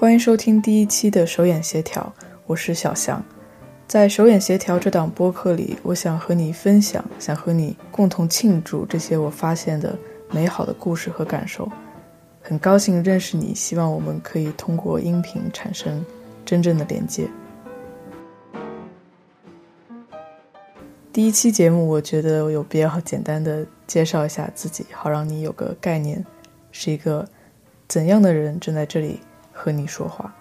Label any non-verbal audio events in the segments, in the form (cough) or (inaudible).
欢迎收听第一期的手眼协调，我是小翔。在手眼协调这档播客里，我想和你分享，想和你共同庆祝这些我发现的美好的故事和感受。很高兴认识你，希望我们可以通过音频产生真正的连接。第一期节目，我觉得有必要简单的介绍一下自己，好让你有个概念，是一个怎样的人正在这里。和你说话，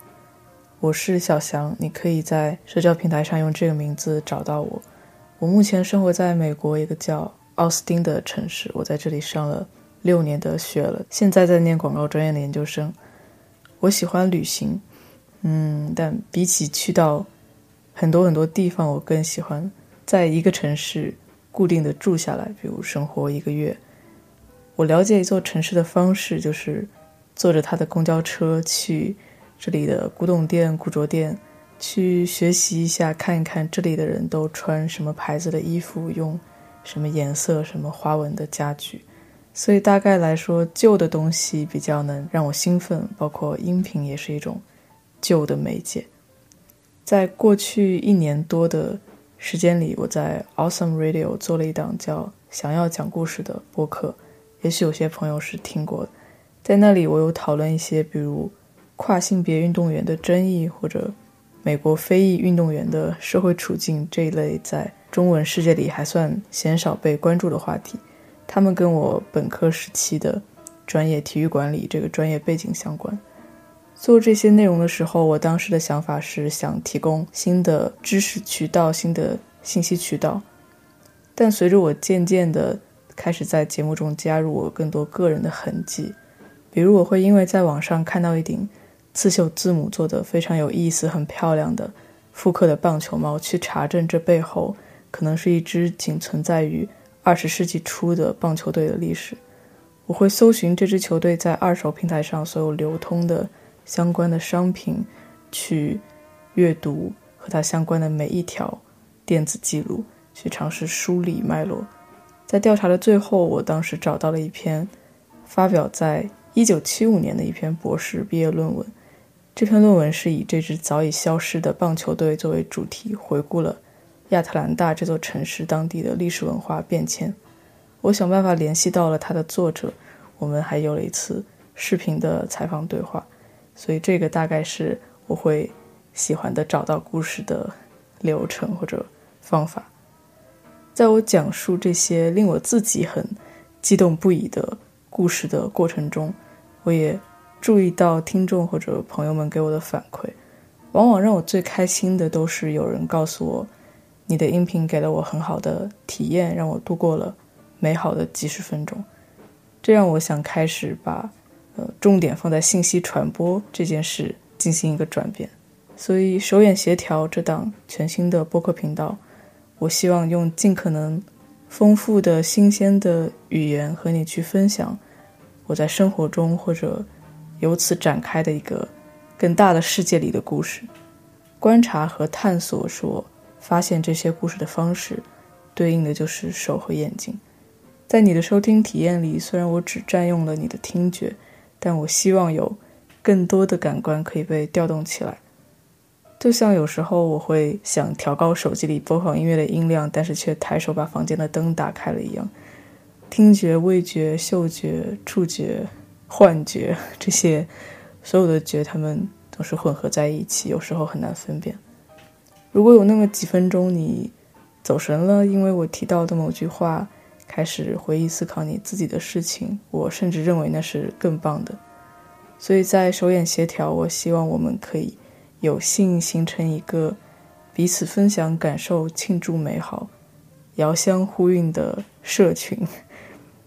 我是小翔，你可以在社交平台上用这个名字找到我。我目前生活在美国一个叫奥斯汀的城市，我在这里上了六年的学了，现在在念广告专业的研究生。我喜欢旅行，嗯，但比起去到很多很多地方，我更喜欢在一个城市固定的住下来，比如生活一个月。我了解一座城市的方式就是。坐着他的公交车去这里的古董店、古着店，去学习一下，看一看这里的人都穿什么牌子的衣服，用什么颜色、什么花纹的家具。所以大概来说，旧的东西比较能让我兴奋，包括音频也是一种旧的媒介。在过去一年多的时间里，我在 Awesome Radio 做了一档叫《想要讲故事》的播客，也许有些朋友是听过的。在那里，我有讨论一些，比如跨性别运动员的争议，或者美国非裔运动员的社会处境这一类在中文世界里还算鲜少被关注的话题。他们跟我本科时期的专业体育管理这个专业背景相关。做这些内容的时候，我当时的想法是想提供新的知识渠道、新的信息渠道。但随着我渐渐的开始在节目中加入我更多个人的痕迹。比如，我会因为在网上看到一顶刺绣字母做的非常有意思、很漂亮的复刻的棒球帽，去查证这背后可能是一支仅存在于二十世纪初的棒球队的历史。我会搜寻这支球队在二手平台上所有流通的相关的商品，去阅读和它相关的每一条电子记录，去尝试梳理脉络。在调查的最后，我当时找到了一篇发表在。一九七五年的一篇博士毕业论文，这篇论文是以这支早已消失的棒球队作为主题，回顾了亚特兰大这座城市当地的历史文化变迁。我想办法联系到了他的作者，我们还有了一次视频的采访对话。所以这个大概是我会喜欢的找到故事的流程或者方法。在我讲述这些令我自己很激动不已的故事的过程中。我也注意到听众或者朋友们给我的反馈，往往让我最开心的都是有人告诉我，你的音频给了我很好的体验，让我度过了美好的几十分钟。这让我想开始把呃重点放在信息传播这件事进行一个转变。所以手眼协调这档全新的播客频道，我希望用尽可能丰富的新鲜的语言和你去分享。我在生活中，或者由此展开的一个更大的世界里的故事，观察和探索，是我发现这些故事的方式，对应的就是手和眼睛。在你的收听体验里，虽然我只占用了你的听觉，但我希望有更多的感官可以被调动起来。就像有时候我会想调高手机里播放音乐的音量，但是却抬手把房间的灯打开了一样。听觉、味觉、嗅觉、触觉、幻觉，这些所有的觉，他们总是混合在一起，有时候很难分辨。如果有那么几分钟你走神了，因为我提到的某句话，开始回忆思考你自己的事情，我甚至认为那是更棒的。所以在手眼协调，我希望我们可以有幸形成一个彼此分享感受、庆祝美好、遥相呼应的社群。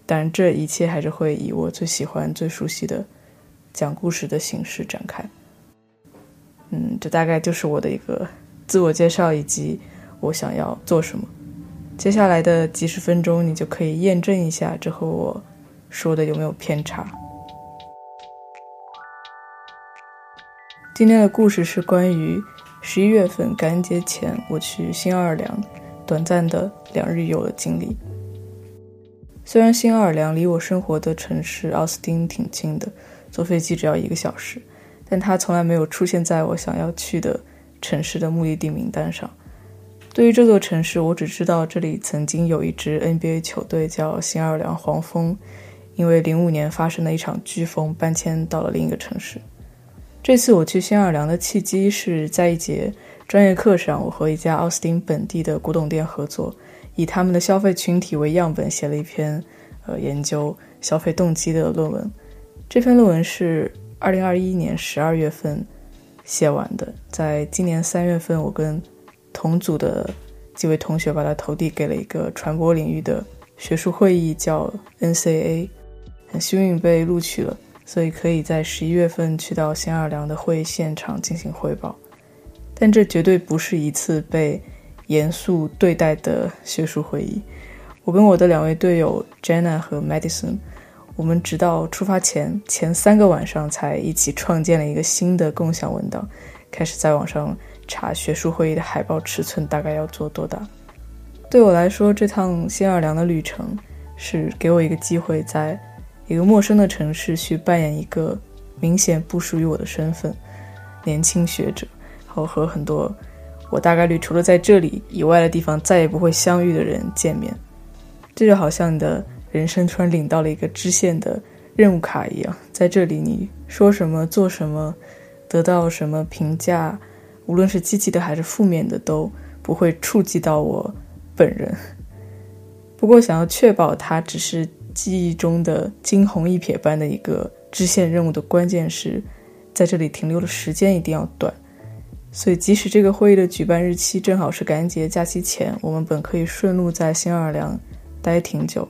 但这一切还是会以我最喜欢、最熟悉的讲故事的形式展开。嗯，这大概就是我的一个自我介绍以及我想要做什么。接下来的几十分钟，你就可以验证一下这和我说的有没有偏差。今天的故事是关于十一月份感恩节前我去新奥尔良短暂的两日游的经历。虽然新奥尔良离我生活的城市奥斯汀挺近的，坐飞机只要一个小时，但它从来没有出现在我想要去的城市的目的地名单上。对于这座城市，我只知道这里曾经有一支 NBA 球队叫新奥尔良黄蜂，因为零五年发生的一场飓风搬迁到了另一个城市。这次我去新奥尔良的契机是在一节专业课上，我和一家奥斯汀本地的古董店合作，以他们的消费群体为样本写了一篇呃研究消费动机的论文。这篇论文是二零二一年十二月份写完的，在今年三月份，我跟同组的几位同学把它投递给了一个传播领域的学术会议，叫 NCA，很幸运被录取了，所以可以在十一月份去到新奥尔良的会议现场进行汇报。但这绝对不是一次被严肃对待的学术会议。我跟我的两位队友 Jenna 和 Madison，我们直到出发前前三个晚上才一起创建了一个新的共享文档，开始在网上。查学术会议的海报尺寸大概要做多大？对我来说，这趟新奥尔良的旅程是给我一个机会，在一个陌生的城市去扮演一个明显不属于我的身份——年轻学者，然后和很多我大概率除了在这里以外的地方再也不会相遇的人见面。这就好像你的人生突然领到了一个支线的任务卡一样，在这里你说什么、做什么、得到什么评价。无论是积极的还是负面的，都不会触及到我本人。不过，想要确保它只是记忆中的惊鸿一瞥般的一个支线任务的关键是，在这里停留的时间一定要短。所以，即使这个会议的举办日期正好是感恩节假期前，我们本可以顺路在新奥尔良待挺久。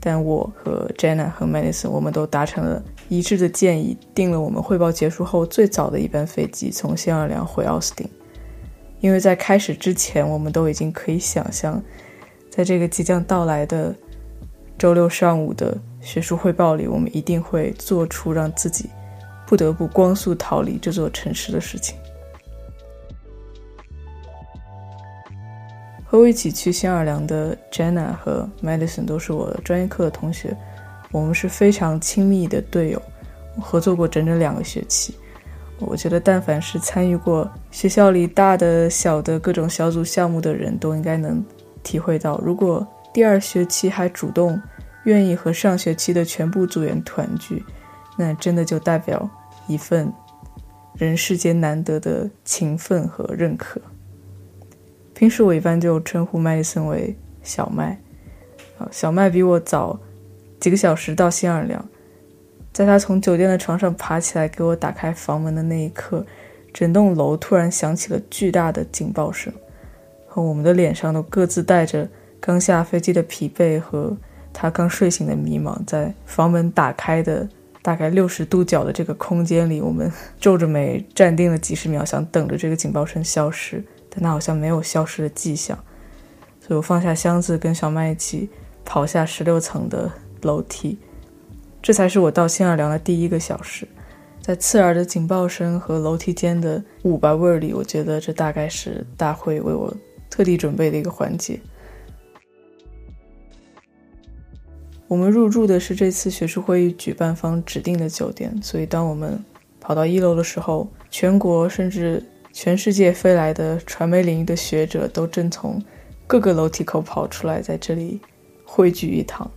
但我和 Jenna 和 Madison 我们都达成了一致的建议，订了我们汇报结束后最早的一班飞机从新奥尔良回奥斯汀。因为在开始之前，我们都已经可以想象，在这个即将到来的周六上午的学术汇报里，我们一定会做出让自己不得不光速逃离这座城市的事情。和我一起去新奥尔良的 Jenna 和 Madison 都是我专业课的同学，我们是非常亲密的队友，合作过整整两个学期。我觉得，但凡是参与过学校里大的、小的各种小组项目的人，都应该能体会到，如果第二学期还主动愿意和上学期的全部组员团聚，那真的就代表一份人世间难得的情分和认可。平时我一般就称呼麦迪森为小麦，啊，小麦比我早几个小时到新奥尔良。在他从酒店的床上爬起来给我打开房门的那一刻，整栋楼突然响起了巨大的警报声，和我们的脸上都各自带着刚下飞机的疲惫和他刚睡醒的迷茫。在房门打开的大概六十度角的这个空间里，我们皱着眉站定了几十秒，想等着这个警报声消失。但他好像没有消失的迹象，所以我放下箱子，跟小麦一起跑下十六层的楼梯。这才是我到新奥尔良的第一个小时。在刺耳的警报声和楼梯间的舞吧味里，我觉得这大概是大会为我特地准备的一个环节。我们入住的是这次学术会议举办方指定的酒店，所以当我们跑到一楼的时候，全国甚至。全世界飞来的传媒领域的学者都正从各个楼梯口跑出来，在这里汇聚一堂。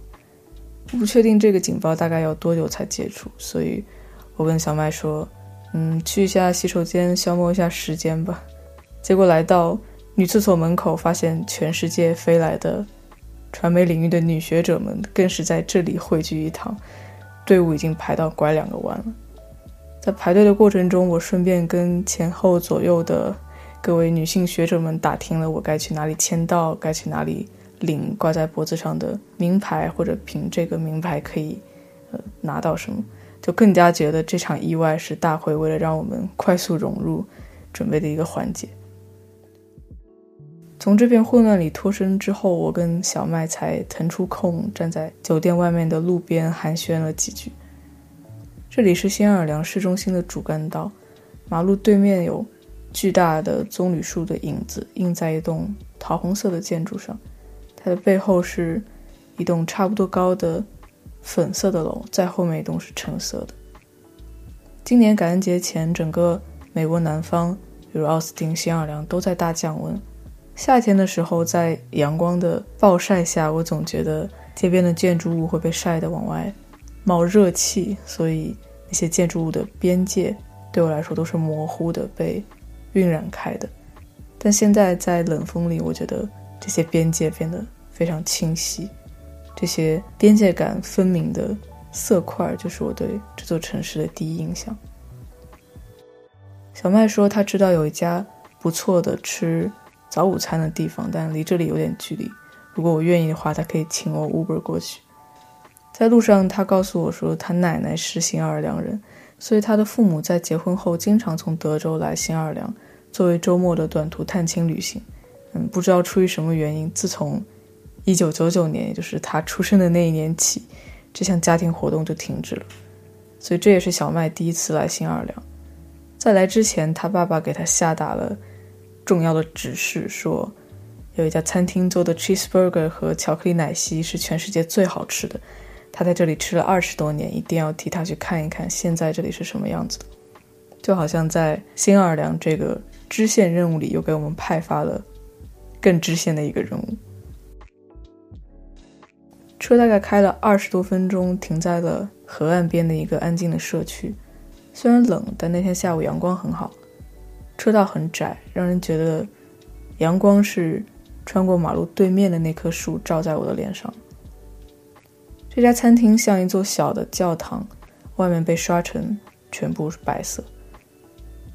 不确定这个警报大概要多久才解除，所以我跟小麦说：“嗯，去一下洗手间消磨一下时间吧。”结果来到女厕所门口，发现全世界飞来的传媒领域的女学者们更是在这里汇聚一堂，队伍已经排到拐两个弯了。在排队的过程中，我顺便跟前后左右的各位女性学者们打听了我该去哪里签到，该去哪里领挂在脖子上的名牌，或者凭这个名牌可以呃拿到什么，就更加觉得这场意外是大会为了让我们快速融入准备的一个环节。从这片混乱里脱身之后，我跟小麦才腾出空站在酒店外面的路边寒暄了几句。这里是新奥尔良市中心的主干道，马路对面有巨大的棕榈树的影子映在一栋桃红色的建筑上，它的背后是一栋差不多高的粉色的楼，在后面一栋是橙色的。今年感恩节前，整个美国南方，比如奥斯汀、新奥尔良都在大降温。夏天的时候，在阳光的暴晒下，我总觉得街边的建筑物会被晒得往外冒热气，所以那些建筑物的边界对我来说都是模糊的，被晕染开的。但现在在冷风里，我觉得这些边界变得非常清晰，这些边界感分明的色块，就是我对这座城市的第一印象。小麦说，他知道有一家不错的吃。早午餐的地方，但离这里有点距离。如果我愿意的话，他可以请我 Uber 过去。在路上，他告诉我说，他奶奶是新奥尔良人，所以他的父母在结婚后经常从德州来新奥尔良，作为周末的短途探亲旅行。嗯，不知道出于什么原因，自从1999年，也就是他出生的那一年起，这项家庭活动就停止了。所以这也是小麦第一次来新奥尔良。在来之前，他爸爸给他下达了。重要的指示说，有一家餐厅做的 cheeseburger 和巧克力奶昔是全世界最好吃的。他在这里吃了二十多年，一定要替他去看一看现在这里是什么样子的。就好像在新奥尔良这个支线任务里，又给我们派发了更支线的一个任务。车大概开了二十多分钟，停在了河岸边的一个安静的社区。虽然冷，但那天下午阳光很好。车道很窄，让人觉得阳光是穿过马路对面的那棵树照在我的脸上。这家餐厅像一座小的教堂，外面被刷成全部是白色。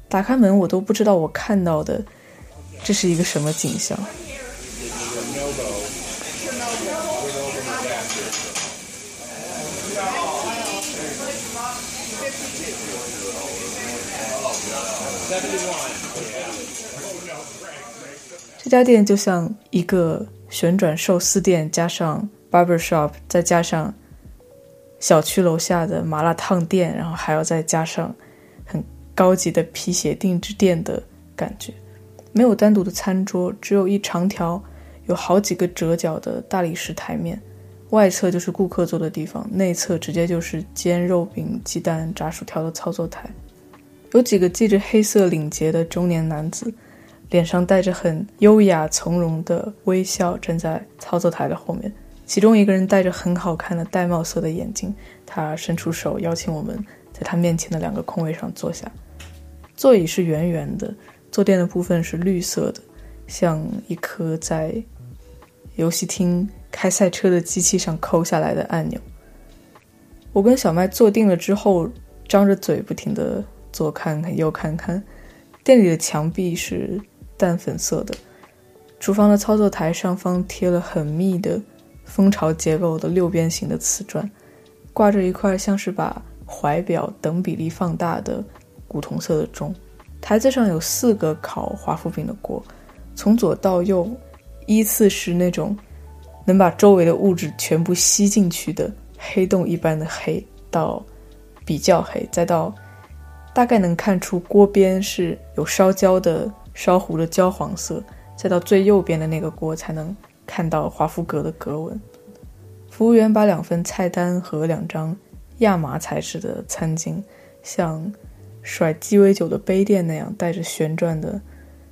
打开门，我都不知道我看到的这是一个什么景象。这家店就像一个旋转寿司店，加上 barber shop，再加上小区楼下的麻辣烫店，然后还要再加上很高级的皮鞋定制店的感觉。没有单独的餐桌，只有一长条有好几个折角的大理石台面，外侧就是顾客坐的地方，内侧直接就是煎肉饼、鸡蛋、炸薯条的操作台。有几个系着黑色领结的中年男子，脸上带着很优雅从容的微笑，站在操作台的后面。其中一个人戴着很好看的玳瑁色的眼镜，他伸出手邀请我们在他面前的两个空位上坐下。座椅是圆圆的，坐垫的部分是绿色的，像一颗在游戏厅开赛车的机器上抠下来的按钮。我跟小麦坐定了之后，张着嘴不停的。左看看，右看看，店里的墙壁是淡粉色的，厨房的操作台上方贴了很密的蜂巢结构的六边形的瓷砖，挂着一块像是把怀表等比例放大的古铜色的钟。台子上有四个烤华夫饼的锅，从左到右依次是那种能把周围的物质全部吸进去的黑洞一般的黑，到比较黑，再到。大概能看出锅边是有烧焦的、烧糊的焦黄色，再到最右边的那个锅才能看到华夫格的格纹。服务员把两份菜单和两张亚麻材质的餐巾，像甩鸡尾酒的杯垫那样带着旋转的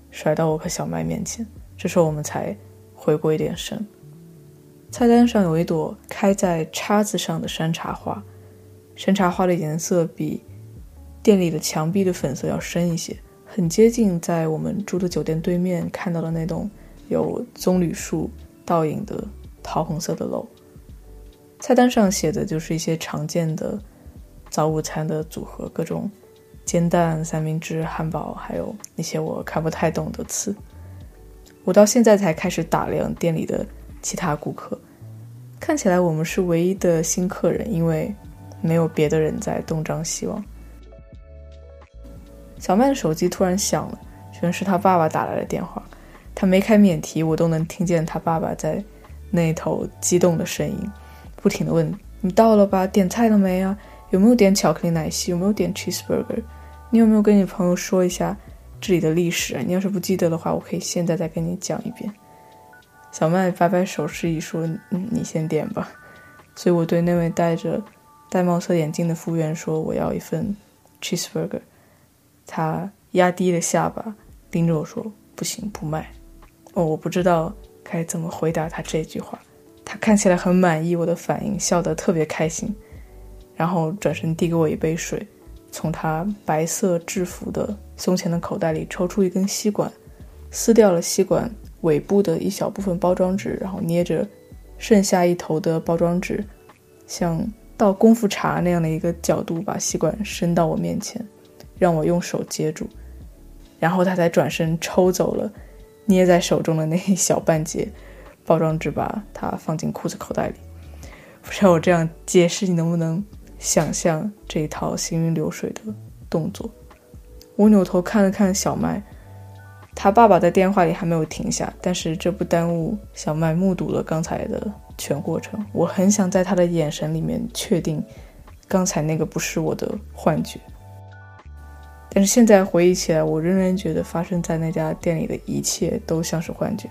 甩到我和小麦面前。这时候我们才回过一点神。菜单上有一朵开在叉子上的山茶花，山茶花的颜色比。店里的墙壁的粉色要深一些，很接近在我们住的酒店对面看到的那栋有棕榈树倒影的桃红色的楼。菜单上写的就是一些常见的早午餐的组合，各种煎蛋、三明治、汉堡，还有那些我看不太懂的词。我到现在才开始打量店里的其他顾客，看起来我们是唯一的新客人，因为没有别的人在东张西望。小麦的手机突然响了，全是他爸爸打来的电话。他没开免提，我都能听见他爸爸在那头激动的声音，不停的问：“你到了吧？点菜了没啊？有没有点巧克力奶昔？有没有点 cheeseburger？你有没有跟你朋友说一下这里的历史？你要是不记得的话，我可以现在再跟你讲一遍。”小麦摆摆手示意说：“嗯，你先点吧。”所以我对那位戴着玳瑁色眼镜的服务员说：“我要一份。” cheeseburger。他压低了下巴，盯着我说：“不行，不卖。”哦，我不知道该怎么回答他这句话。他看起来很满意我的反应，笑得特别开心，然后转身递给我一杯水，从他白色制服的胸前的口袋里抽出一根吸管，撕掉了吸管尾部的一小部分包装纸，然后捏着剩下一头的包装纸，像倒功夫茶那样的一个角度把吸管伸到我面前，让我用手接住，然后他才转身抽走了捏在手中的那一小半截。包装纸把它放进裤子口袋里，不知道我这样解释你能不能想象这一套行云流水的动作？我扭头看了看小麦，他爸爸在电话里还没有停下，但是这不耽误小麦目睹了刚才的全过程。我很想在他的眼神里面确定，刚才那个不是我的幻觉，但是现在回忆起来，我仍然觉得发生在那家店里的一切都像是幻觉。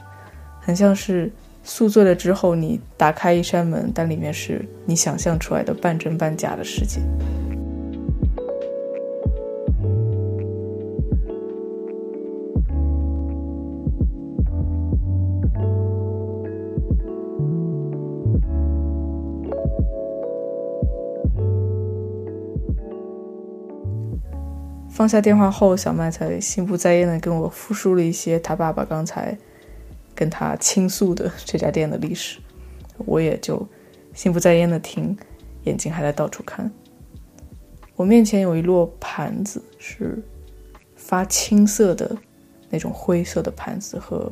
很像是宿醉了之后，你打开一扇门，但里面是你想象出来的半真半假的世界。放下电话后，小麦才心不在焉的跟我复述了一些他爸爸刚才。跟他倾诉的这家店的历史，我也就心不在焉的听，眼睛还在到处看。我面前有一摞盘子，是发青色的那种灰色的盘子和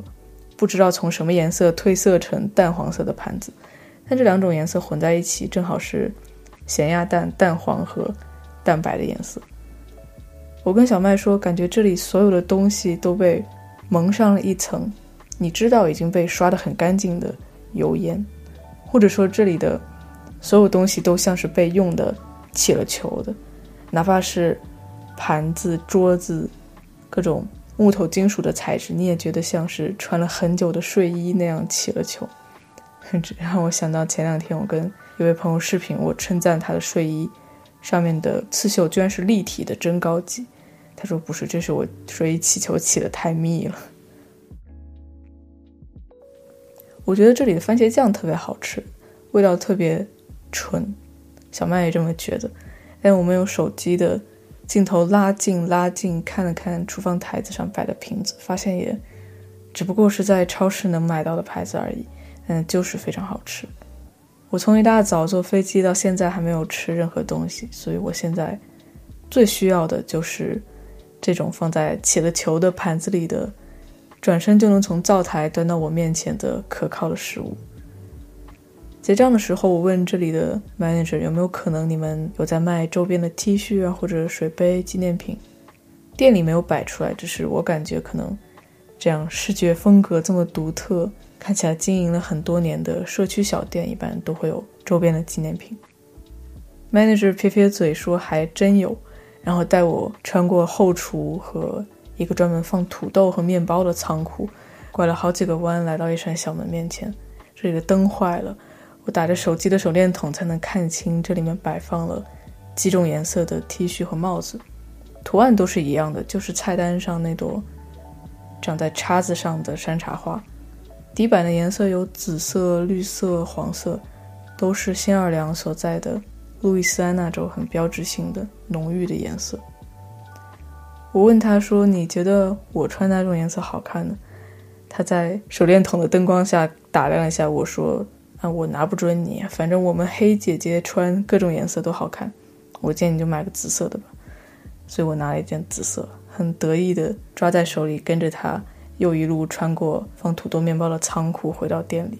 不知道从什么颜色褪色成淡黄色的盘子，但这两种颜色混在一起，正好是咸鸭蛋淡黄和蛋白的颜色。我跟小麦说，感觉这里所有的东西都被蒙上了一层。你知道已经被刷得很干净的油烟，或者说这里的所有东西都像是被用的起了球的，哪怕是盘子、桌子，各种木头、金属的材质，你也觉得像是穿了很久的睡衣那样起了球。(laughs) 这让我想到前两天我跟一位朋友视频，我称赞他的睡衣上面的刺绣居然是立体的，真高级。他说不是，这是我所以起球起的太密了。我觉得这里的番茄酱特别好吃，味道特别纯。小麦也这么觉得。但我们用手机的镜头拉近拉近，看了看厨房台子上摆的瓶子，发现也只不过是在超市能买到的牌子而已。嗯，就是非常好吃。我从一大早坐飞机到现在还没有吃任何东西，所以我现在最需要的就是这种放在起了球的盘子里的。转身就能从灶台端到我面前的可靠的食物。结账的时候，我问这里的 manager 有没有可能你们有在卖周边的 T 恤啊或者水杯纪念品。店里没有摆出来，只是我感觉可能这样视觉风格这么独特，看起来经营了很多年的社区小店一般都会有周边的纪念品。manager 撇撇嘴说还真有，然后带我穿过后厨和。一个专门放土豆和面包的仓库，拐了好几个弯，来到一扇小门面前。这里的灯坏了，我打着手机的手电筒才能看清，这里面摆放了几种颜色的 T 恤和帽子，图案都是一样的，就是菜单上那朵长在叉子上的山茶花。底板的颜色有紫色、绿色、黄色，都是新奥尔良所在的路易斯安那州很标志性的浓郁的颜色。我问他说：“你觉得我穿哪种颜色好看呢？”他在手电筒的灯光下打量了一下我说：“啊，我拿不准你，反正我们黑姐姐穿各种颜色都好看。我建议你就买个紫色的吧。”所以我拿了一件紫色，很得意的抓在手里，跟着他又一路穿过放土豆面包的仓库，回到店里。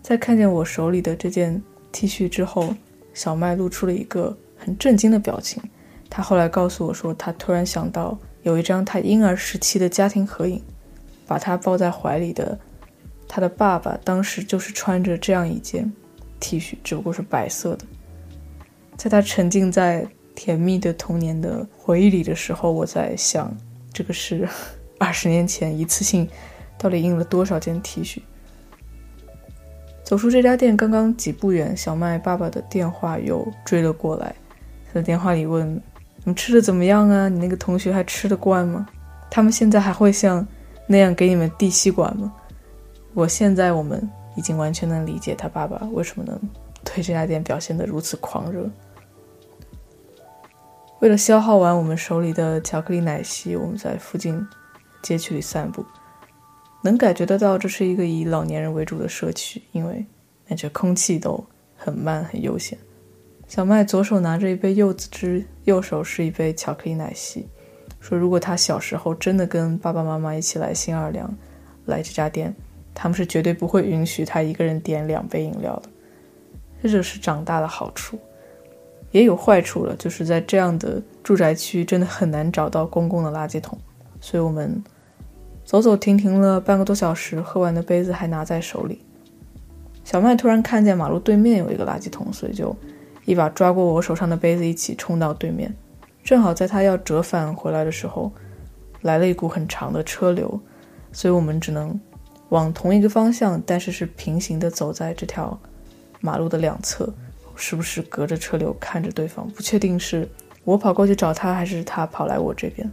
在看见我手里的这件 T 恤之后，小麦露出了一个。很震惊的表情。他后来告诉我说，他突然想到有一张他婴儿时期的家庭合影，把他抱在怀里的他的爸爸当时就是穿着这样一件 T 恤，只不过是白色的。在他沉浸在甜蜜的童年的回忆里的时候，我在想，这个是 (laughs) 二十年前一次性到底印了多少件 T 恤？走出这家店刚刚几步远，小麦爸爸的电话又追了过来。他在电话里问：“你吃的怎么样啊？你那个同学还吃得惯吗？他们现在还会像那样给你们递吸管吗？”我现在我们已经完全能理解他爸爸为什么能对这家店表现得如此狂热。为了消耗完我们手里的巧克力奶昔，我们在附近街区里散步，能感觉得到这是一个以老年人为主的社区，因为感觉空气都很慢很悠闲。小麦左手拿着一杯柚子汁，右手是一杯巧克力奶昔，说如果他小时候真的跟爸爸妈妈一起来新奥尔良，来这家店，他们是绝对不会允许他一个人点两杯饮料的。这就是长大的好处。也有坏处了，就是在这样的住宅区，真的很难找到公共的垃圾桶。所以我们走走停停了半个多小时，喝完的杯子还拿在手里。小麦突然看见马路对面有一个垃圾桶，所以就一把抓过我手上的杯子，一起冲到对面。正好在他要折返回来的时候，来了一股很长的车流，所以我们只能往同一个方向，但是是平行的走在这条马路的两侧。时不时隔着车流看着对方，不确定是我跑过去找他，还是他跑来我这边。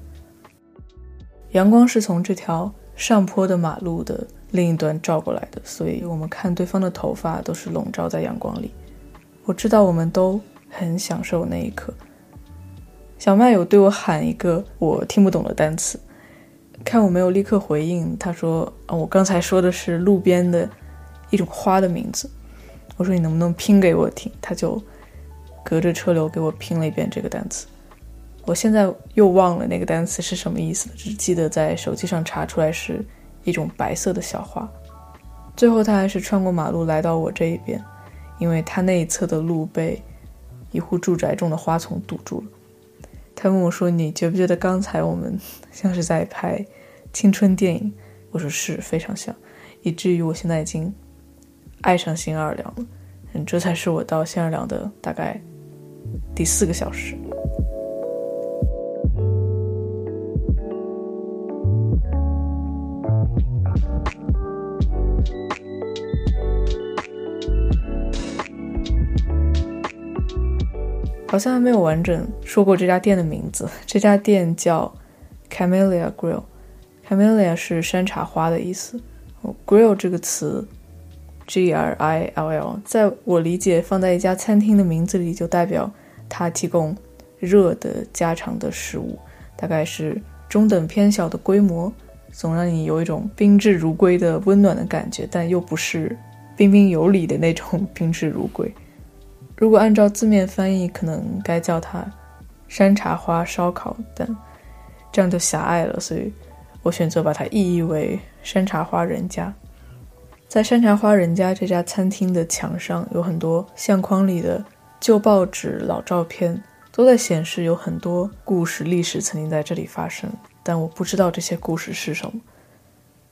阳光是从这条上坡的马路的另一端照过来的，所以我们看对方的头发都是笼罩在阳光里。我知道我们都很享受那一刻。小麦有对我喊一个我听不懂的单词，看我没有立刻回应，他说：“啊，我刚才说的是路边的一种花的名字。”我说你能不能拼给我听？他就隔着车流给我拼了一遍这个单词。我现在又忘了那个单词是什么意思，只记得在手机上查出来是一种白色的小花。最后他还是穿过马路来到我这一边，因为他那一侧的路被一户住宅中的花丛堵住了。他问我说：“你觉不觉得刚才我们像是在拍青春电影？”我说：“是非常像，以至于我现在已经。”爱上新奥尔良了，嗯，这才是我到新奥尔良的大概第四个小时。好像还没有完整说过这家店的名字。这家店叫 Camellia Grill，Camellia 是山茶花的意思。Grill 这个词。G R I L L，在我理解，放在一家餐厅的名字里，就代表它提供热的家常的食物，大概是中等偏小的规模，总让你有一种宾至如归的温暖的感觉，但又不是彬彬有礼的那种宾至如归。如果按照字面翻译，可能该叫它山茶花烧烤，但这样就狭隘了，所以我选择把它意译为山茶花人家。在山茶花人家这家餐厅的墙上，有很多相框里的旧报纸、老照片，都在显示有很多故事、历史曾经在这里发生。但我不知道这些故事是什么。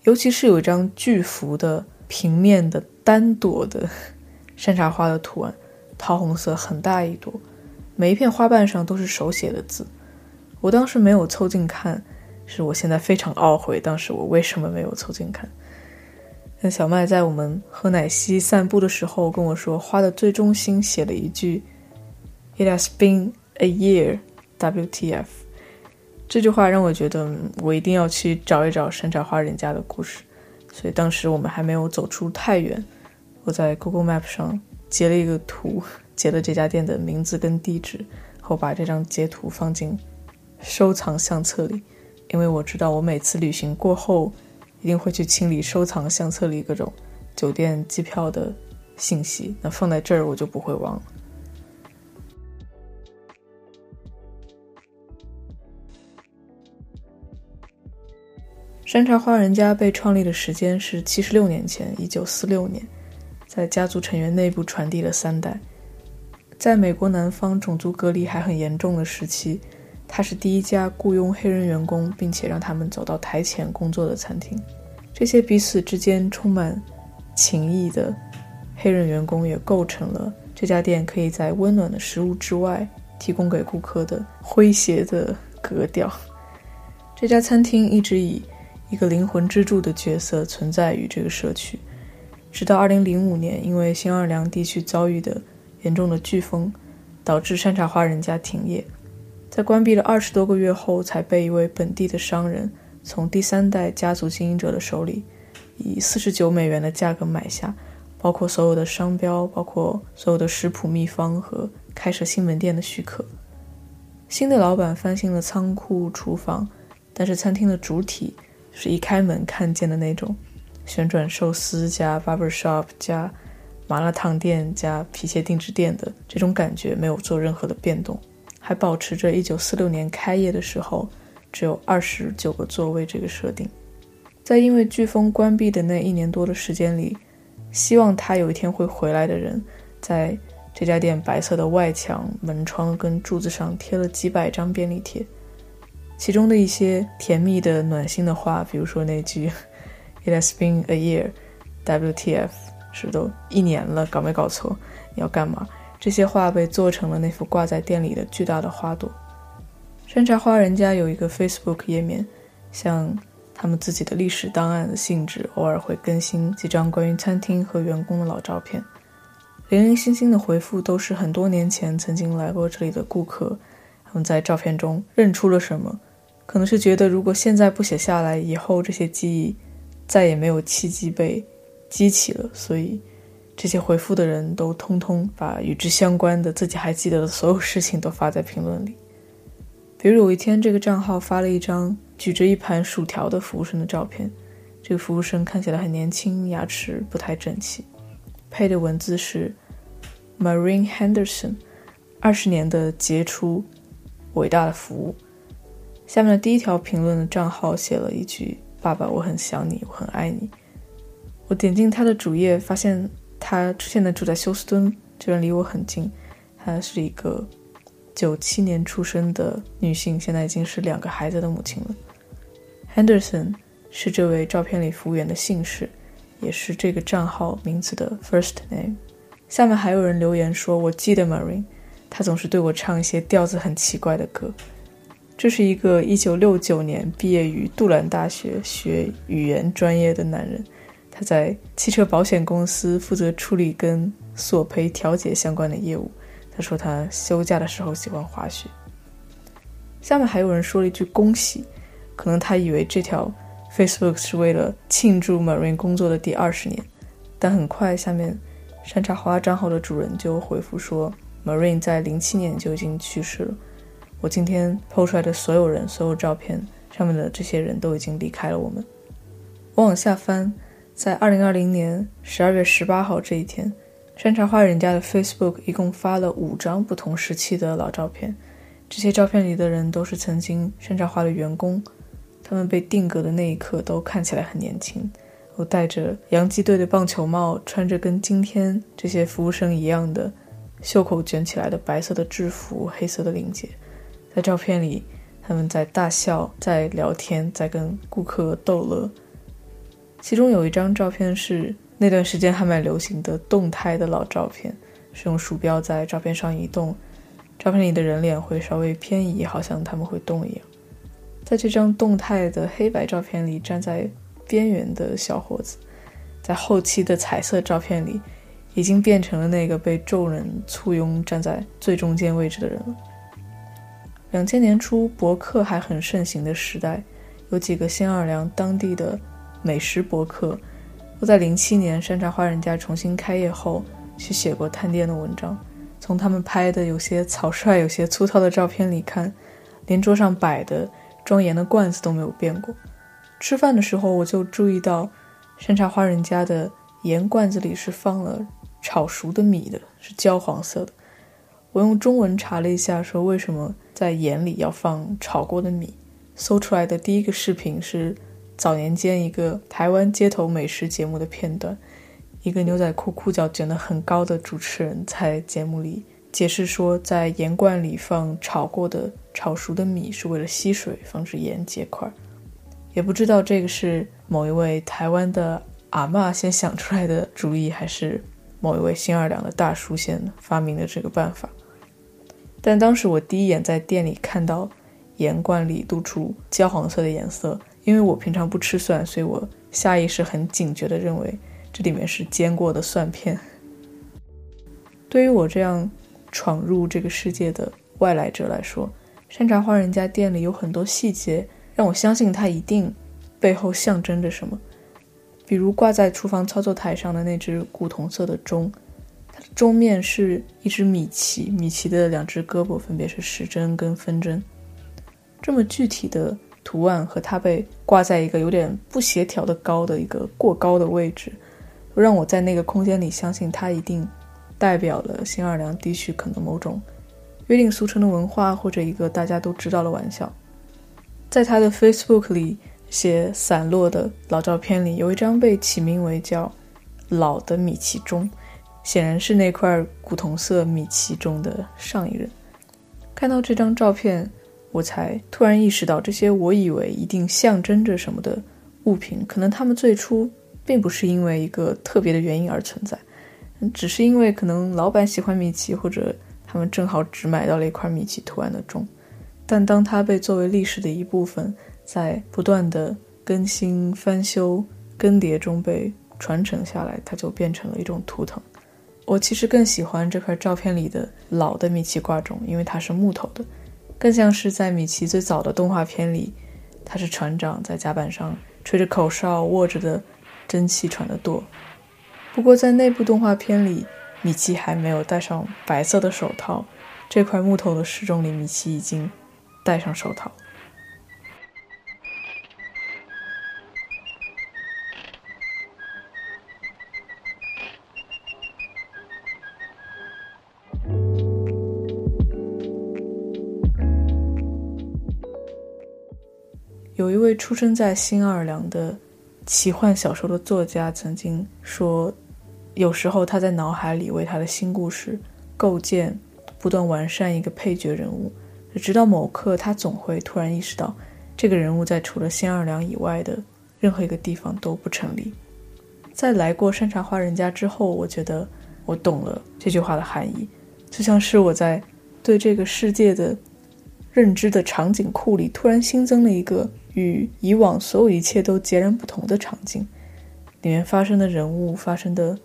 尤其是有一张巨幅的平面的单朵的山茶花的图案，桃红色，很大一朵，每一片花瓣上都是手写的字。我当时没有凑近看，是我现在非常懊悔，当时我为什么没有凑近看。那小麦在我们喝奶昔散步的时候跟我说，花的最中心写了一句：“It has been a year, WTF。”这句话让我觉得我一定要去找一找山茶花人家的故事。所以当时我们还没有走出太远，我在 Google Map 上截了一个图，截了这家店的名字跟地址，后把这张截图放进收藏相册里，因为我知道我每次旅行过后。一定会去清理收藏相册里各种酒店机票的信息，那放在这儿我就不会忘了。山茶花人家被创立的时间是七十六年前，一九四六年，在家族成员内部传递了三代。在美国南方种族隔离还很严重的时期。它是第一家雇佣黑人员工，并且让他们走到台前工作的餐厅。这些彼此之间充满情谊的黑人员工也构成了这家店可以在温暖的食物之外提供给顾客的诙谐的格调。这家餐厅一直以一个灵魂支柱的角色存在于这个社区，直到2005年，因为新奥尔良地区遭遇的严重的飓风。导致山茶花人家停业。在关闭了二十多个月后，才被一位本地的商人从第三代家族经营者的手里以四十九美元的价格买下，包括所有的商标，包括所有的食谱秘方和开设新门店的许可。新的老板翻新了仓库、厨房，但是餐厅的主体是一开门看见的那种旋转寿司加 barber shop 加麻辣烫店加皮鞋定制店的这种感觉没有做任何的变动，还保持着1946年开业的时候只有二十九个座位这个设定。在因为飓风关闭的那一年多的时间里，希望他有一天会回来的人，在。这家店白色的外墙、门窗跟柱子上贴了几百张便利贴，其中的一些甜蜜的、暖心的话，比如说那句 (laughs) “It has been a year, WTF”，是都一年了，搞没搞错？你要干嘛？这些画被做成了那幅挂在店里的巨大的花朵。山茶花人家有一个 Facebook 页面，像他们自己的历史档案的性质，偶尔会更新几张关于餐厅和员工的老照片。零零星星的回复都是很多年前曾经来过这里的顾客，他们在照片中认出了什么，可能是觉得如果现在不写下来，以后这些记忆再也没有契机被激起了，所以这些回复的人都通通把与之相关的自己还记得的所有事情都发在评论里。比如有一天，这个账号发了一张举着一盘薯条的服务生的照片，这个服务生看起来很年轻，牙齿不太整齐。配的文字是 Marine Henderson，二十年的杰出、伟大的服务。下面的第一条评论的账号写了一句：“爸爸，我很想你，我很爱你。”我点进他的主页，发现他现在住在休斯敦，这边离我很近。她是一个九七年出生的女性，现在已经是两个孩子的母亲了。Henderson 是这位照片里服务员的姓氏。也是这个账号名字的 first name。下面还有人留言说：“我记得 Marine，他总是对我唱一些调子很奇怪的歌。”这是一个1969年毕业于杜兰大学学语言专业的男人，他在汽车保险公司负责处理跟索赔调解相关的业务。他说他休假的时候喜欢滑雪。下面还有人说了一句“恭喜”，可能他以为这条。Facebook 是为了庆祝 Marine 工作的第二十年，但很快下面山茶花账号的主人就回复说，Marine 在零七年就已经去世了。我今天 PO 出来的所有人、所有照片上面的这些人都已经离开了我们。我往下翻，在二零二零年十二月十八号这一天，山茶花人家的 Facebook 一共发了五张不同时期的老照片，这些照片里的人都是曾经山茶花的员工。他们被定格的那一刻都看起来很年轻，我戴着洋基队的棒球帽，穿着跟今天这些服务生一样的袖口卷起来的白色的制服，黑色的领结。在照片里，他们在大笑，在聊天，在跟顾客逗乐。其中有一张照片是那段时间还蛮流行的动态的老照片，是用鼠标在照片上移动，照片里的人脸会稍微偏移，好像他们会动一样。在这张动态的黑白照片里，站在边缘的小伙子，在后期的彩色照片里，已经变成了那个被众人簇拥站在最中间位置的人了。两千年初，博客还很盛行的时代，有几个新奥尔良当地的美食博客，我在零七年山茶花人家重新开业后，去写过探店的文章。从他们拍的有些草率、有些粗糙的照片里看，连桌上摆的。装盐的罐子都没有变过。吃饭的时候，我就注意到山茶花人家的盐罐子里是放了炒熟的米的，是焦黄色的。我用中文查了一下，说为什么在盐里要放炒过的米。搜出来的第一个视频是早年间一个台湾街头美食节目的片段，一个牛仔裤裤脚卷得很高的主持人在节目里。解释说，在盐罐里放炒过的炒熟的米是为了吸水，防止盐结块。也不知道这个是某一位台湾的阿嬷先想出来的主意，还是某一位新二两的大叔先发明的这个办法。但当时我第一眼在店里看到盐罐里露出焦黄色的颜色，因为我平常不吃蒜，所以我下意识很警觉地认为这里面是煎过的蒜片。对于我这样。闯入这个世界的外来者来说，山茶花人家店里有很多细节，让我相信它一定背后象征着什么。比如挂在厨房操作台上的那只古铜色的钟，它的钟面是一只米奇，米奇的两只胳膊分别是时针跟分针。这么具体的图案和它被挂在一个有点不协调的高的一个过高的位置，让我在那个空间里相信它一定代表了新奥尔良地区可能某种约定俗成的文化或者一个大家都知道的玩笑。在他的 Facebook 里。些散落的老照片里，有一张被起名为叫“老的米奇钟”，显然是那块古铜色米奇钟的上一任。看到这张照片，我才突然意识到，这些我以为一定象征着什么的物品，可能他们最初并不是因为一个特别的原因而存在，只是因为可能老板喜欢米奇，或者他们正好只买到了一块米奇图案的钟。但当它被作为历史的一部分，在不断的更新、翻修、更迭中被传承下来，它就变成了一种图腾。我其实更喜欢这块照片里的老的米奇挂钟，因为它是木头的，更像是在米奇最早的动画片里，他是船长在甲板上吹着口哨、握着的蒸汽船的舵。不过在那部动画片里，米奇还没有戴上白色的手套，这块木头的时钟里，米奇已经戴上手套。出生在新奥尔良的奇幻小说的作家曾经说，有时候他在脑海里为他的新故事构建、不断完善一个配角人物，直到某刻，他总会突然意识到，这个人物在除了新奥尔良以外的任何一个地方都不成立。在来过山茶花人家之后，我觉得我懂了这句话的含义，就像是我在对这个世界的认知的场景库里突然新增了一个。与以往所有一切都截然不同的场景，里面发生的人物、发生的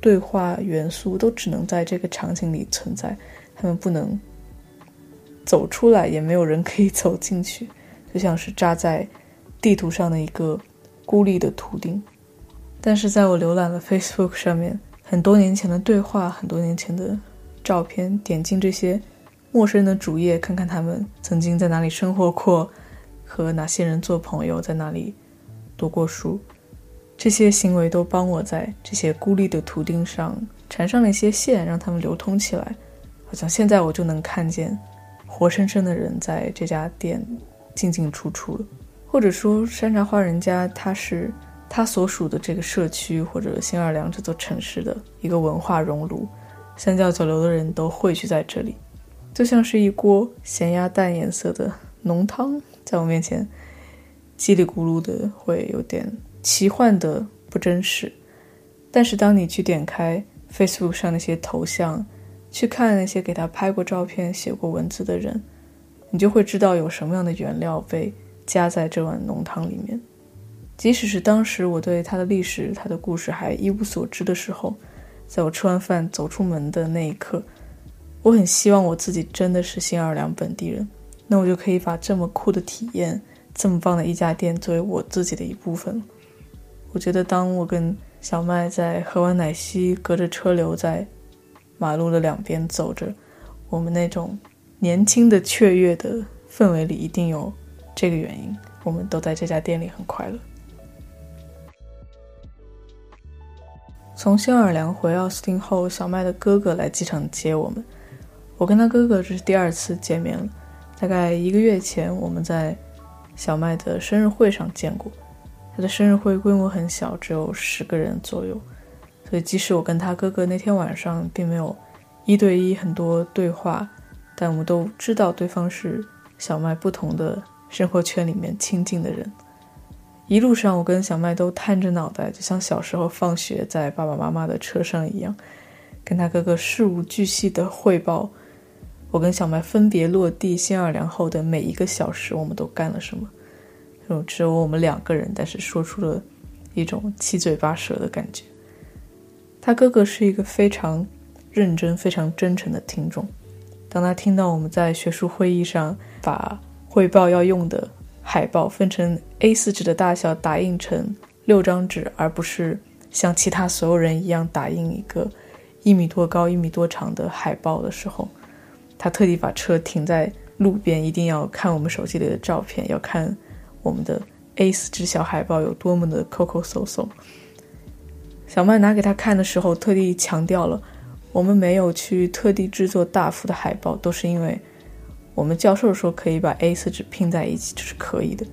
对话元素，都只能在这个场景里存在，他们不能走出来，也没有人可以走进去，就像是扎在地图上的一个孤立的图钉。但是，在我浏览了 Facebook 上面很多年前的对话、很多年前的照片，点进这些陌生的主页，看看他们曾经在哪里生活过。和哪些人做朋友，在哪里读过书，这些行为都帮我在这些孤立的图钉上缠上了一些线，让它们流通起来。好像现在我就能看见活生生的人在这家店进进出出了。或者说，山茶花人家，它是他所属的这个社区或者新奥尔良这座城市的一个文化熔炉。三教九流的人都汇聚在这里，就像是一锅咸鸭蛋颜色的浓汤。在我面前，叽里咕噜的会有点奇幻的不真实，但是当你去点开 Facebook 上那些头像，去看那些给他拍过照片、写过文字的人，你就会知道有什么样的原料被加在这碗浓汤里面。即使是当时我对他的历史、他的故事还一无所知的时候，在我吃完饭走出门的那一刻，我很希望我自己真的是新奥尔良本地人。那我就可以把这么酷的体验，这么棒的一家店作为我自己的一部分。我觉得，当我跟小麦在喝完奶昔，隔着车流在马路的两边走着，我们那种年轻的雀跃的氛围里，一定有这个原因。我们都在这家店里很快乐。从新奥尔良回奥斯汀后，小麦的哥哥来机场接我们。我跟他哥哥这是第二次见面了。大概一个月前，我们在小麦的生日会上见过。他的生日会规模很小，只有十个人左右，所以即使我跟他哥哥那天晚上并没有一对一很多对话，但我们都知道对方是小麦不同的生活圈里面亲近的人。一路上，我跟小麦都探着脑袋，就像小时候放学在爸爸妈妈的车上一样，跟他哥哥事无巨细的汇报。我跟小麦分别落地新奥尔良后的每一个小时，我们都干了什么？就只有我们两个人，但是说出了一种七嘴八舌的感觉。他哥哥是一个非常认真、非常真诚的听众。当他听到我们在学术会议上把汇报要用的海报分成 A4 纸的大小打印成六张纸，而不是像其他所有人一样打印一个一米多高、一米多长的海报的时候，他特地把车停在路边，一定要看我们手机里的照片，要看我们的 A4 纸小海报有多么的抠抠搜搜。小麦拿给他看的时候，特地强调了，我们没有去特地制作大幅的海报，都是因为我们教授说可以把 A4 纸拼在一起，这是可以的。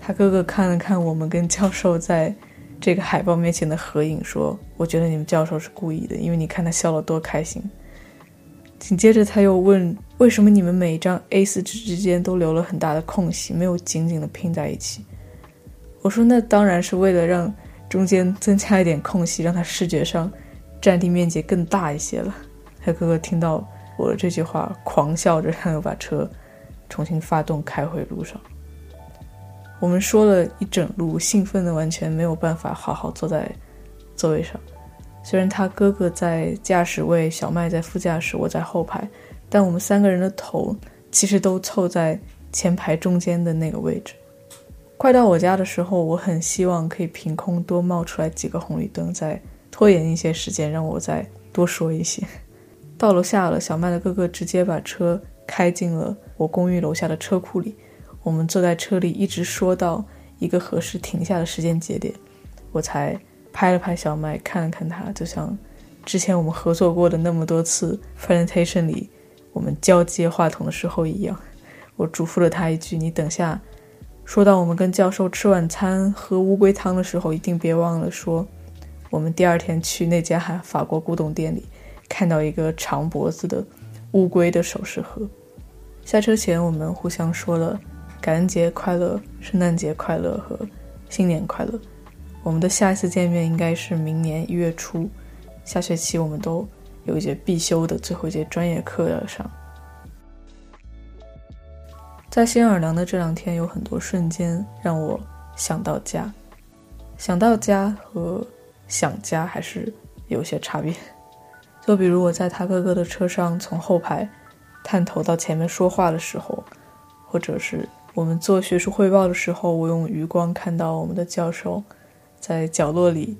他哥哥看了看我们跟教授在这个海报面前的合影，说：“我觉得你们教授是故意的，因为你看他笑了多开心。”紧接着他又问：“为什么你们每一张 A4 纸之间都留了很大的空隙，没有紧紧的拼在一起？”我说：“那当然是为了让中间增加一点空隙，让它视觉上占地面积更大一些了。”他哥哥听到我的这句话，狂笑着，他又把车重新发动，开回路上。我们说了一整路，兴奋的完全没有办法好好坐在座位上。虽然他哥哥在驾驶位，小麦在副驾驶，我在后排，但我们三个人的头其实都凑在前排中间的那个位置。快到我家的时候，我很希望可以凭空多冒出来几个红绿灯，再拖延一些时间，让我再多说一些。到楼下了，小麦的哥哥直接把车开进了我公寓楼下的车库里。我们坐在车里，一直说到一个合适停下的时间节点，我才。拍了拍小麦，看了看他，就像之前我们合作过的那么多次 presentation 里，我们交接话筒的时候一样。我嘱咐了他一句：“你等下说到我们跟教授吃晚餐、喝乌龟汤的时候，一定别忘了说，我们第二天去那家法国古董店里看到一个长脖子的乌龟的首饰盒。”下车前，我们互相说了感恩节快乐、圣诞节快乐和新年快乐。我们的下一次见面应该是明年一月初，下学期我们都有一节必修的最后一节专业课要上。在新奥尔良的这两天，有很多瞬间让我想到家，想到家和想家还是有些差别。就比如我在他哥哥的车上从后排探头到前面说话的时候，或者是我们做学术汇报的时候，我用余光看到我们的教授。在角落里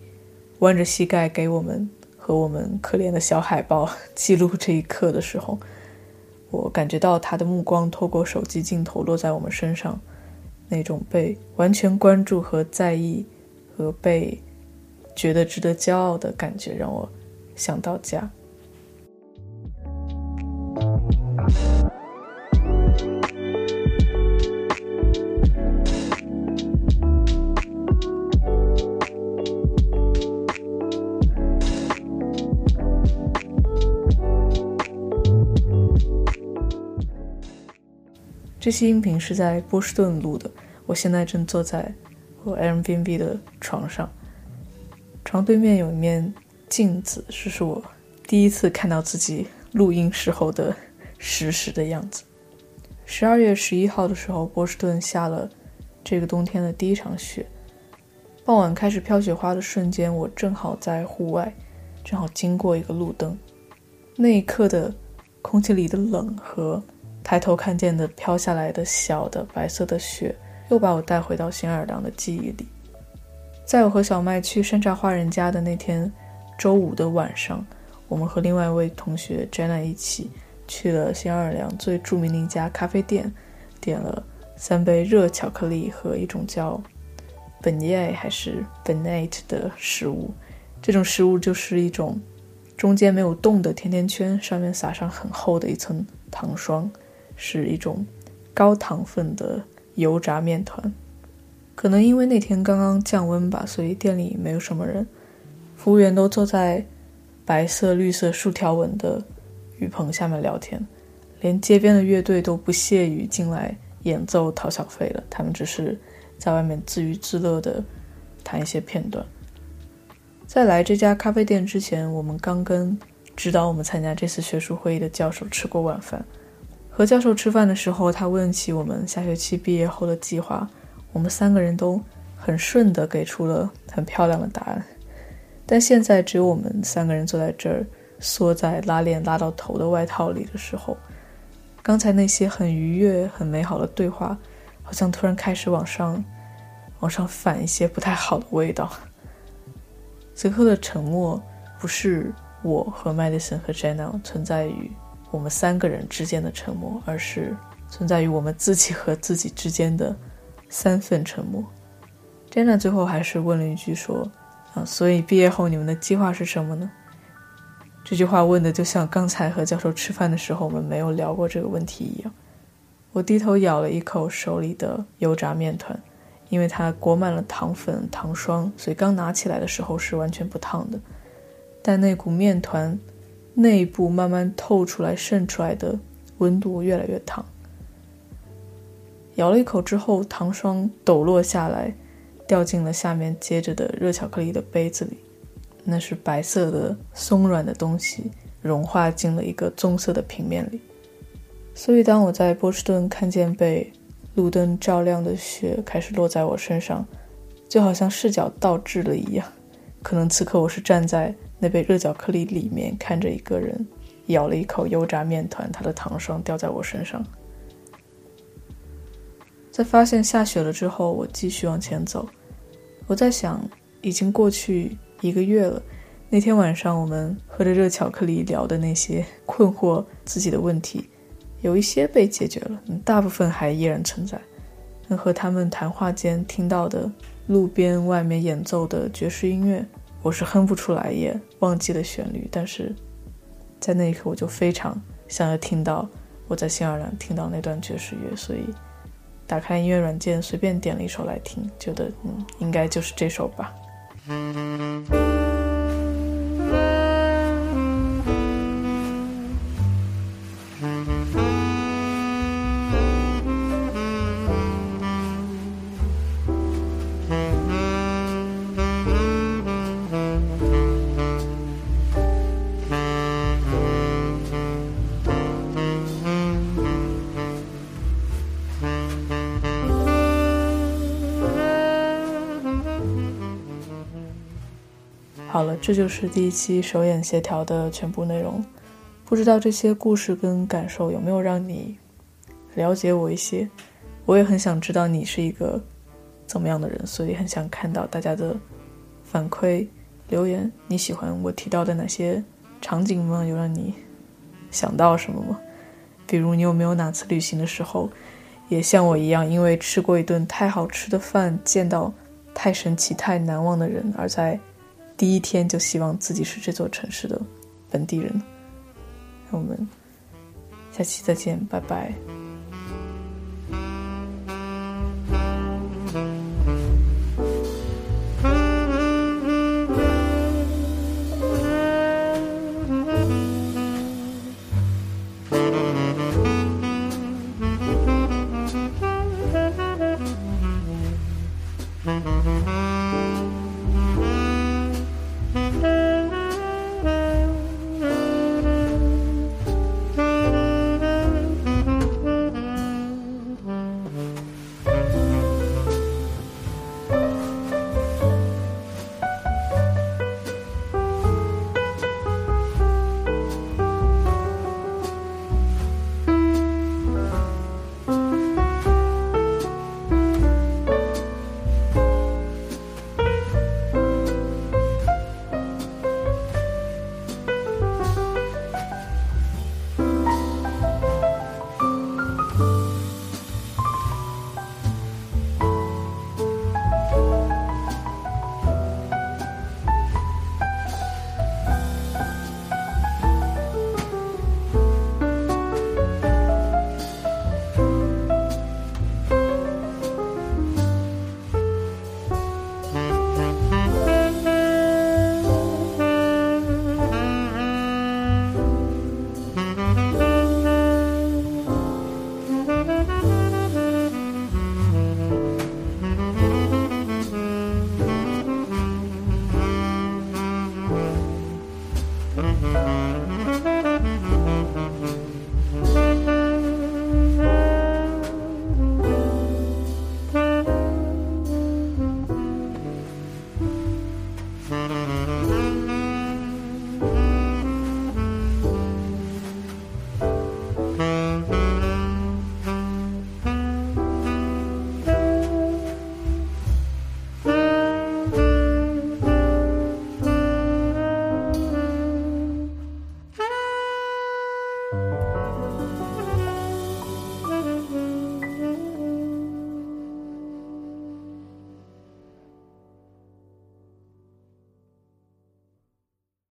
弯着膝盖给我们和我们可怜的小海豹记录这一刻的时候，我感觉到他的目光透过手机镜头落在我们身上，那种被完全关注和在意，和被觉得值得骄傲的感觉，让我想到家。这期音频是在波士顿录的。我现在正坐在我 Airbnb 的床上，床对面有一面镜子，这是我第一次看到自己录音时候的实时的样子。十二月十一号的时候，波士顿下了这个冬天的第一场雪。傍晚开始飘雪花的瞬间，我正好在户外，正好经过一个路灯。那一刻的空气里的冷和。抬头看见的飘下来的小的白色的雪，又把我带回到新奥尔良的记忆里。在我和小麦去山茶花人家的那天周五的晚上，我们和另外一位同学 Jenna 一起去了新奥尔良最著名的一家咖啡店，点了三杯热巧克力和一种叫 b e n e 还是 b e n a t 的食物。这种食物就是一种中间没有洞的甜甜圈，上面撒上很厚的一层糖霜。是一种高糖分的油炸面团，可能因为那天刚刚降温吧，所以店里没有什么人，服务员都坐在白色绿色竖条纹的雨棚下面聊天，连街边的乐队都不屑于进来演奏讨小费了，他们只是在外面自娱自乐的弹一些片段。在来这家咖啡店之前，我们刚跟指导我们参加这次学术会议的教授吃过晚饭。和教授吃饭的时候，他问起我们下学期毕业后的计划，我们三个人都很顺的给出了很漂亮的答案。但现在只有我们三个人坐在这儿，缩在拉链拉到头的外套里的时候，刚才那些很愉悦、很美好的对话，好像突然开始往上、往上反一些不太好的味道。此刻的沉默，不是我和 Madison 和 Jenna 存在于我们三个人之间的沉默，而是存在于我们自己和自己之间的三份沉默。Jenna 最后还是问了一句说。啊，所以毕业后你们的计划是什么呢？这句话问的就像刚才和教授吃饭的时候我们没有聊过这个问题一样。我低头咬了一口手里的油炸面团，因为它裹满了糖粉、糖霜，所以刚拿起来的时候是完全不烫的。但那股面团内部慢慢透出来、渗出来的温度越来越烫。咬了一口之后，糖霜抖落下来。掉进了下面接着的热巧克力的杯子里，那是白色的松软的东西融化进了一个棕色的平面里。所以，当我在波士顿看见被路灯照亮的雪开始落在我身上，就好像视角倒置了一样。可能此刻我是站在那杯热巧克力里面，看着一个人咬了一口油炸面团，他的糖霜掉在我身上。在发现下雪了之后，我继续往前走。我在想，已经过去一个月了。那天晚上，我们喝着热巧克力聊的那些困惑自己的问题，有一些被解决了，大部分还依然存在。能和他们谈话间听到的路边外面演奏的爵士音乐，我是哼不出来，也忘记了旋律。但是在那一刻，我就非常想要听到我在新奥尔良听到那段爵士乐，所以。打开音乐软件，随便点了一首来听，觉得嗯，应该就是这首吧。这就是第一期手眼协调的全部内容。不知道这些故事跟感受有没有让你了解我一些？我也很想知道你是一个怎么样的人，所以很想看到大家的反馈留言。你喜欢我提到的哪些场景吗？有让你想到什么吗？比如你有没有哪次旅行的时候，也像我一样，因为吃过一顿太好吃的饭，见到太神奇、太难忘的人，而在第一天就希望自己是这座城市的本地人。那我们下期再见，拜拜。